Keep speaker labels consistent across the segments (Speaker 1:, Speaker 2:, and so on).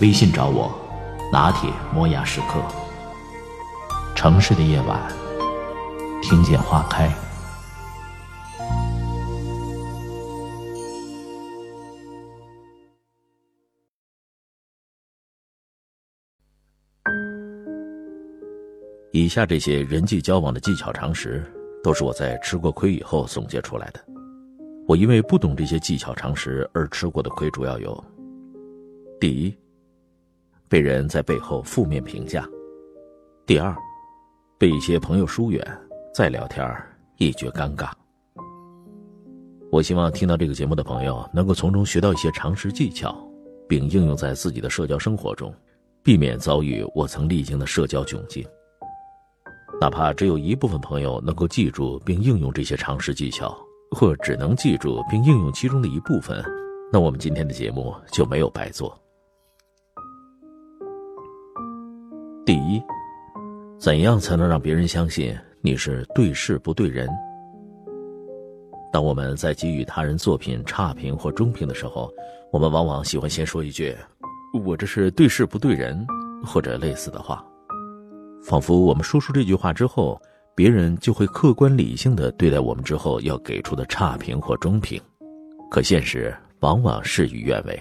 Speaker 1: 微信找我，拿铁磨牙时刻。城市的夜晚，听见花开。以下这些人际交往的技巧常识，都是我在吃过亏以后总结出来的。我因为不懂这些技巧常识而吃过的亏，主要有：第一，被人在背后负面评价；第二，被一些朋友疏远，再聊天一觉尴尬。我希望听到这个节目的朋友能够从中学到一些常识技巧，并应用在自己的社交生活中，避免遭遇我曾历经的社交窘境。哪怕只有一部分朋友能够记住并应用这些常识技巧，或只能记住并应用其中的一部分，那我们今天的节目就没有白做。第一，怎样才能让别人相信你是对事不对人？当我们在给予他人作品差评或中评的时候，我们往往喜欢先说一句：“我这是对事不对人”或者类似的话。仿佛我们说出这句话之后，别人就会客观理性的对待我们之后要给出的差评或中评，可现实往往事与愿违。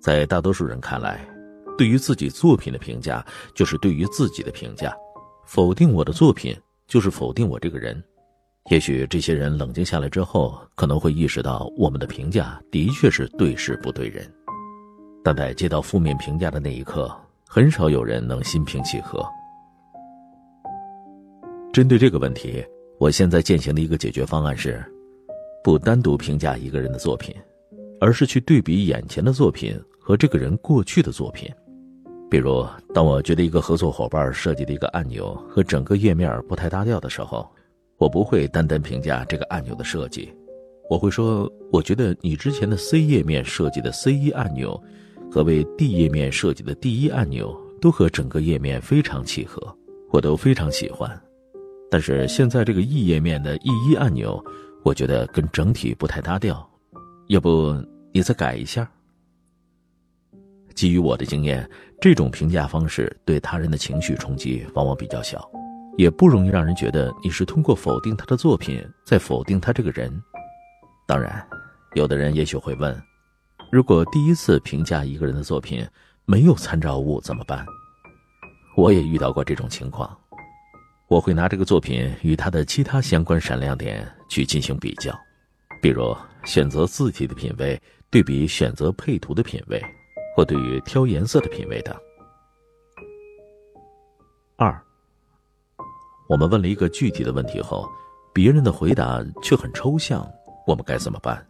Speaker 1: 在大多数人看来，对于自己作品的评价就是对于自己的评价，否定我的作品就是否定我这个人。也许这些人冷静下来之后，可能会意识到我们的评价的确是对事不对人，但在接到负面评价的那一刻。很少有人能心平气和。针对这个问题，我现在践行的一个解决方案是：不单独评价一个人的作品，而是去对比眼前的作品和这个人过去的作品。比如，当我觉得一个合作伙伴设计的一个按钮和整个页面不太搭调的时候，我不会单单评价这个按钮的设计，我会说：我觉得你之前的 C 页面设计的 C 一按钮。和为 D 页面设计的第一按钮都和整个页面非常契合，我都非常喜欢。但是现在这个 E 页面的 E 一按钮，我觉得跟整体不太搭调，要不你再改一下？基于我的经验，这种评价方式对他人的情绪冲击往往比较小，也不容易让人觉得你是通过否定他的作品在否定他这个人。当然，有的人也许会问。如果第一次评价一个人的作品没有参照物怎么办？我也遇到过这种情况，我会拿这个作品与他的其他相关闪亮点去进行比较，比如选择字体的品味对比选择配图的品味，或对于挑颜色的品味的。二，我们问了一个具体的问题后，别人的回答却很抽象，我们该怎么办？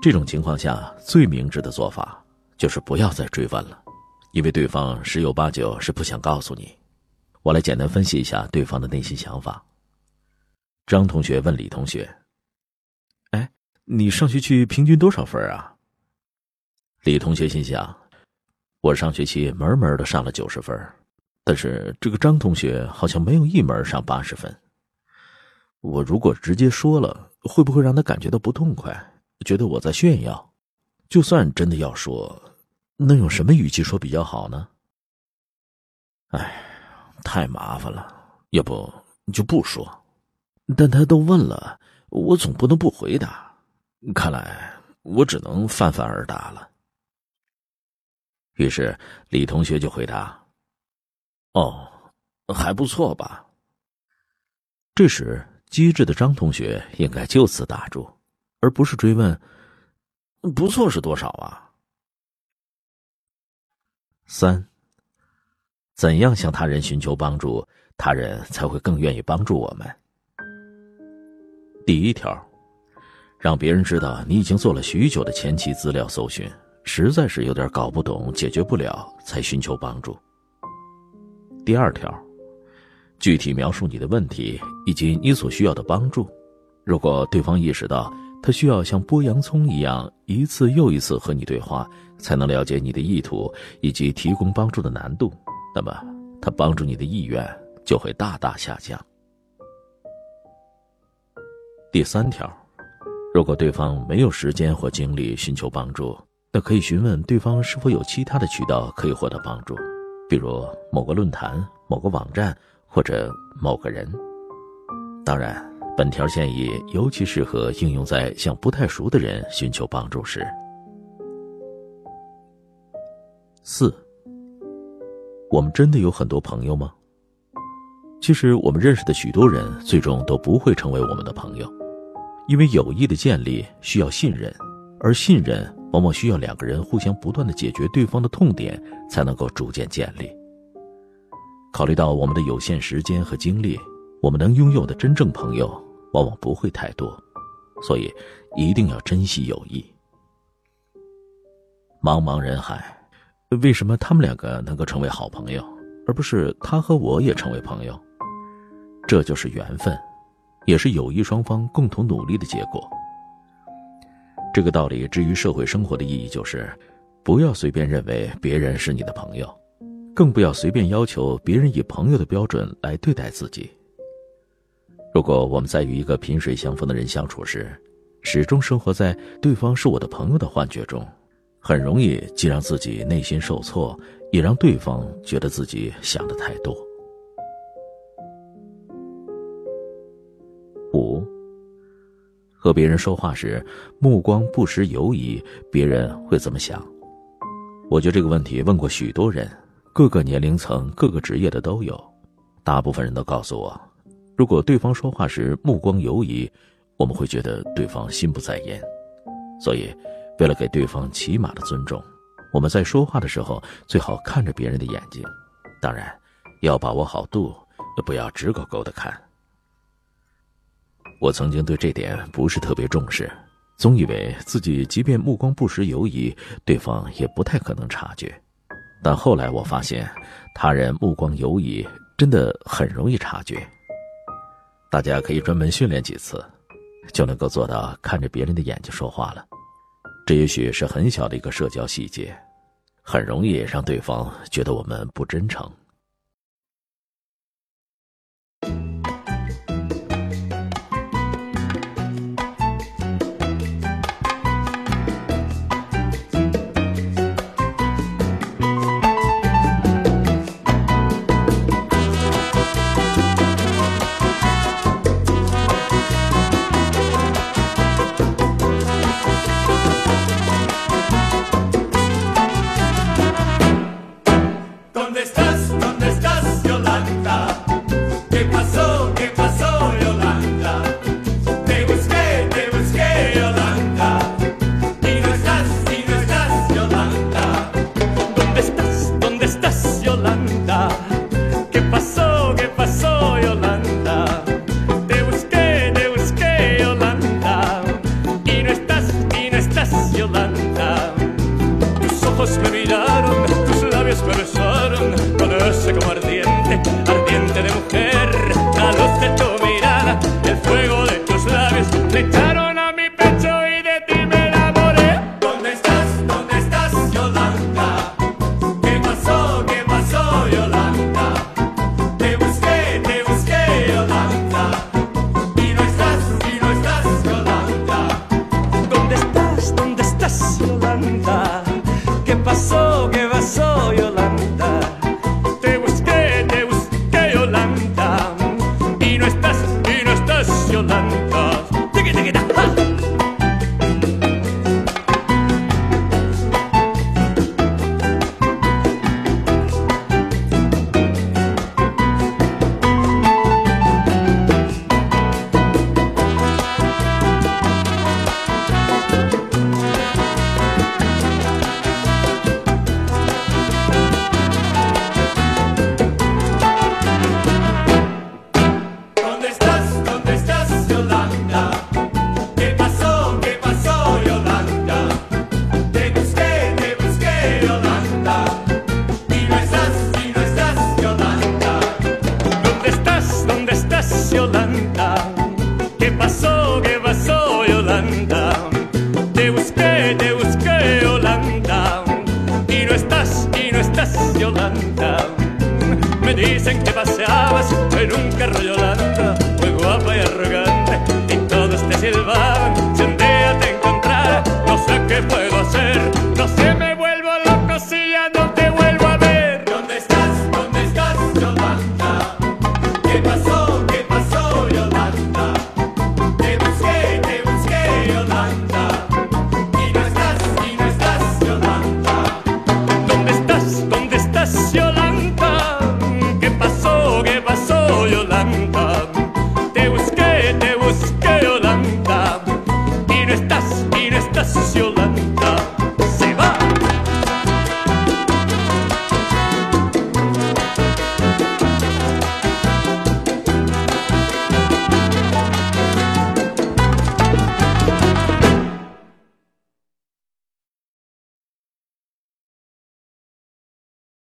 Speaker 1: 这种情况下，最明智的做法就是不要再追问了，因为对方十有八九是不想告诉你。我来简单分析一下对方的内心想法。张同学问李同学：“哎，你上学期平均多少分啊？”李同学心想：“我上学期门门的上了九十分，但是这个张同学好像没有一门上八十分。我如果直接说了，会不会让他感觉到不痛快？”觉得我在炫耀，就算真的要说，能用什么语气说比较好呢？哎，太麻烦了，要不就不说。但他都问了，我总不能不回答。看来我只能泛泛而答了。于是李同学就回答：“哦，还不错吧。”这时机智的张同学应该就此打住。而不是追问，不错是多少啊？三，怎样向他人寻求帮助，他人才会更愿意帮助我们？第一条，让别人知道你已经做了许久的前期资料搜寻，实在是有点搞不懂、解决不了，才寻求帮助。第二条，具体描述你的问题以及你所需要的帮助。如果对方意识到他需要像剥洋葱一样一次又一次和你对话，才能了解你的意图以及提供帮助的难度，那么他帮助你的意愿就会大大下降。第三条，如果对方没有时间或精力寻求帮助，那可以询问对方是否有其他的渠道可以获得帮助，比如某个论坛、某个网站或者某个人。当然。本条建议尤其适合应用在向不太熟的人寻求帮助时。四，我们真的有很多朋友吗？其实我们认识的许多人最终都不会成为我们的朋友，因为友谊的建立需要信任，而信任往往需要两个人互相不断的解决对方的痛点才能够逐渐建立。考虑到我们的有限时间和精力，我们能拥有的真正朋友。往往不会太多，所以一定要珍惜友谊。茫茫人海，为什么他们两个能够成为好朋友，而不是他和我也成为朋友？这就是缘分，也是友谊双方共同努力的结果。这个道理至于社会生活的意义就是：不要随便认为别人是你的朋友，更不要随便要求别人以朋友的标准来对待自己。如果我们在与一个萍水相逢的人相处时，始终生活在对方是我的朋友的幻觉中，很容易既让自己内心受挫，也让对方觉得自己想的太多。和别人说话时目光不时游移，别人会怎么想？我觉得这个问题问过许多人，各个年龄层、各个职业的都有，大部分人都告诉我。如果对方说话时目光游移，我们会觉得对方心不在焉。所以，为了给对方起码的尊重，我们在说话的时候最好看着别人的眼睛，当然，要把握好度，不要直勾勾的看。我曾经对这点不是特别重视，总以为自己即便目光不时游移，对方也不太可能察觉。但后来我发现，他人目光游移真的很容易察觉。大家可以专门训练几次，就能够做到看着别人的眼睛说话了。这也许是很小的一个社交细节，很容易让对方觉得我们不真诚。
Speaker 2: Yolanda. Me dicen que paseabas en un carro Yolanda, muy guapa y arrogante, y todos te silbaban. Si un día te encontrara, no sé qué puedo hacer, no sé se